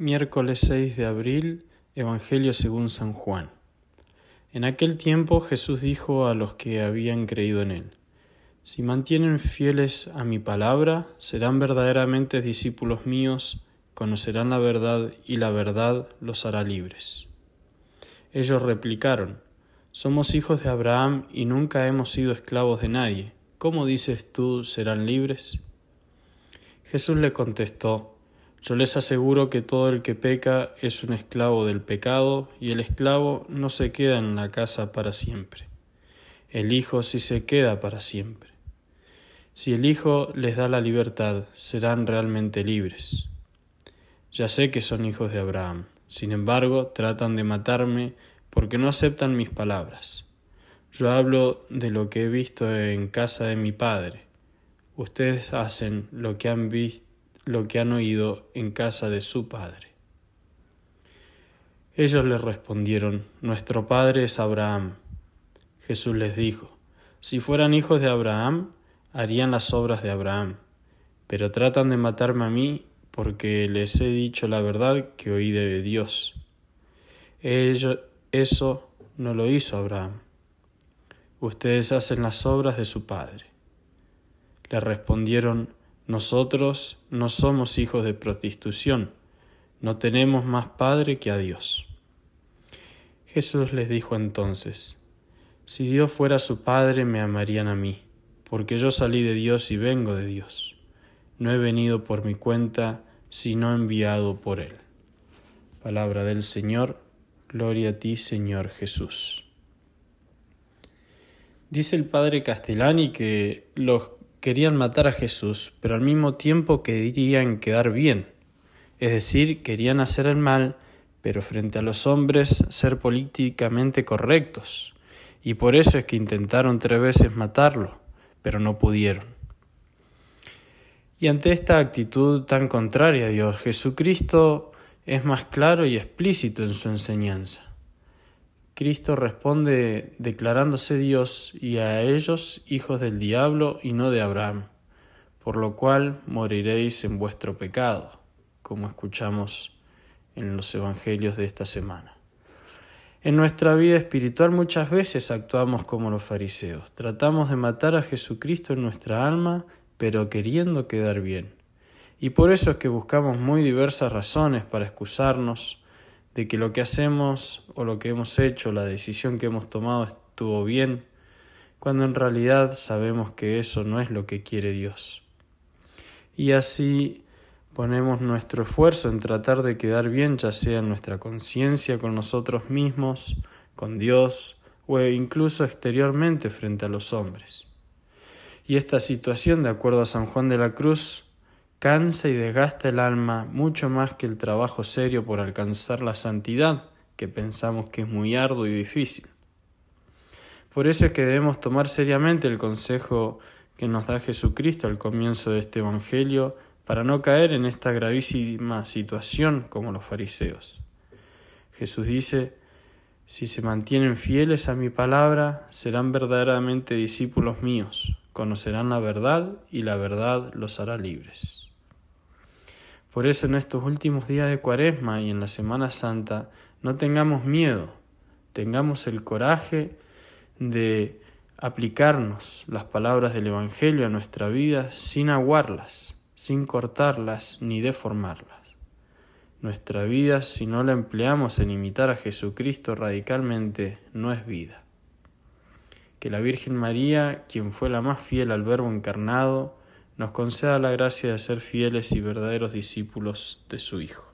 Miércoles 6 de abril, Evangelio según San Juan. En aquel tiempo Jesús dijo a los que habían creído en él, Si mantienen fieles a mi palabra, serán verdaderamente discípulos míos, conocerán la verdad y la verdad los hará libres. Ellos replicaron, Somos hijos de Abraham y nunca hemos sido esclavos de nadie. ¿Cómo dices tú serán libres? Jesús le contestó, yo les aseguro que todo el que peca es un esclavo del pecado, y el esclavo no se queda en la casa para siempre. El Hijo sí se queda para siempre. Si el Hijo les da la libertad, serán realmente libres. Ya sé que son hijos de Abraham, sin embargo tratan de matarme porque no aceptan mis palabras. Yo hablo de lo que he visto en casa de mi Padre. Ustedes hacen lo que han visto lo que han oído en casa de su padre. Ellos le respondieron, Nuestro padre es Abraham. Jesús les dijo, Si fueran hijos de Abraham, harían las obras de Abraham, pero tratan de matarme a mí porque les he dicho la verdad que oí de Dios. Eso no lo hizo Abraham. Ustedes hacen las obras de su padre. Le respondieron, nosotros no somos hijos de prostitución, no tenemos más Padre que a Dios. Jesús les dijo entonces, Si Dios fuera su Padre me amarían a mí, porque yo salí de Dios y vengo de Dios. No he venido por mi cuenta, sino enviado por Él. Palabra del Señor, gloria a ti Señor Jesús. Dice el Padre Castellani que los querían matar a Jesús, pero al mismo tiempo querían quedar bien, es decir, querían hacer el mal, pero frente a los hombres ser políticamente correctos, y por eso es que intentaron tres veces matarlo, pero no pudieron. Y ante esta actitud tan contraria a Dios, Jesucristo es más claro y explícito en su enseñanza. Cristo responde declarándose Dios y a ellos hijos del diablo y no de Abraham, por lo cual moriréis en vuestro pecado, como escuchamos en los evangelios de esta semana. En nuestra vida espiritual muchas veces actuamos como los fariseos, tratamos de matar a Jesucristo en nuestra alma, pero queriendo quedar bien. Y por eso es que buscamos muy diversas razones para excusarnos, de que lo que hacemos o lo que hemos hecho, la decisión que hemos tomado estuvo bien, cuando en realidad sabemos que eso no es lo que quiere Dios. Y así ponemos nuestro esfuerzo en tratar de quedar bien, ya sea en nuestra conciencia con nosotros mismos, con Dios o incluso exteriormente frente a los hombres. Y esta situación, de acuerdo a San Juan de la Cruz, cansa y desgasta el alma mucho más que el trabajo serio por alcanzar la santidad, que pensamos que es muy arduo y difícil. Por eso es que debemos tomar seriamente el consejo que nos da Jesucristo al comienzo de este Evangelio para no caer en esta gravísima situación como los fariseos. Jesús dice, si se mantienen fieles a mi palabra, serán verdaderamente discípulos míos, conocerán la verdad y la verdad los hará libres. Por eso en estos últimos días de Cuaresma y en la Semana Santa no tengamos miedo, tengamos el coraje de aplicarnos las palabras del Evangelio a nuestra vida sin aguarlas, sin cortarlas ni deformarlas. Nuestra vida, si no la empleamos en imitar a Jesucristo radicalmente, no es vida. Que la Virgen María, quien fue la más fiel al Verbo encarnado, nos conceda la gracia de ser fieles y verdaderos discípulos de su Hijo.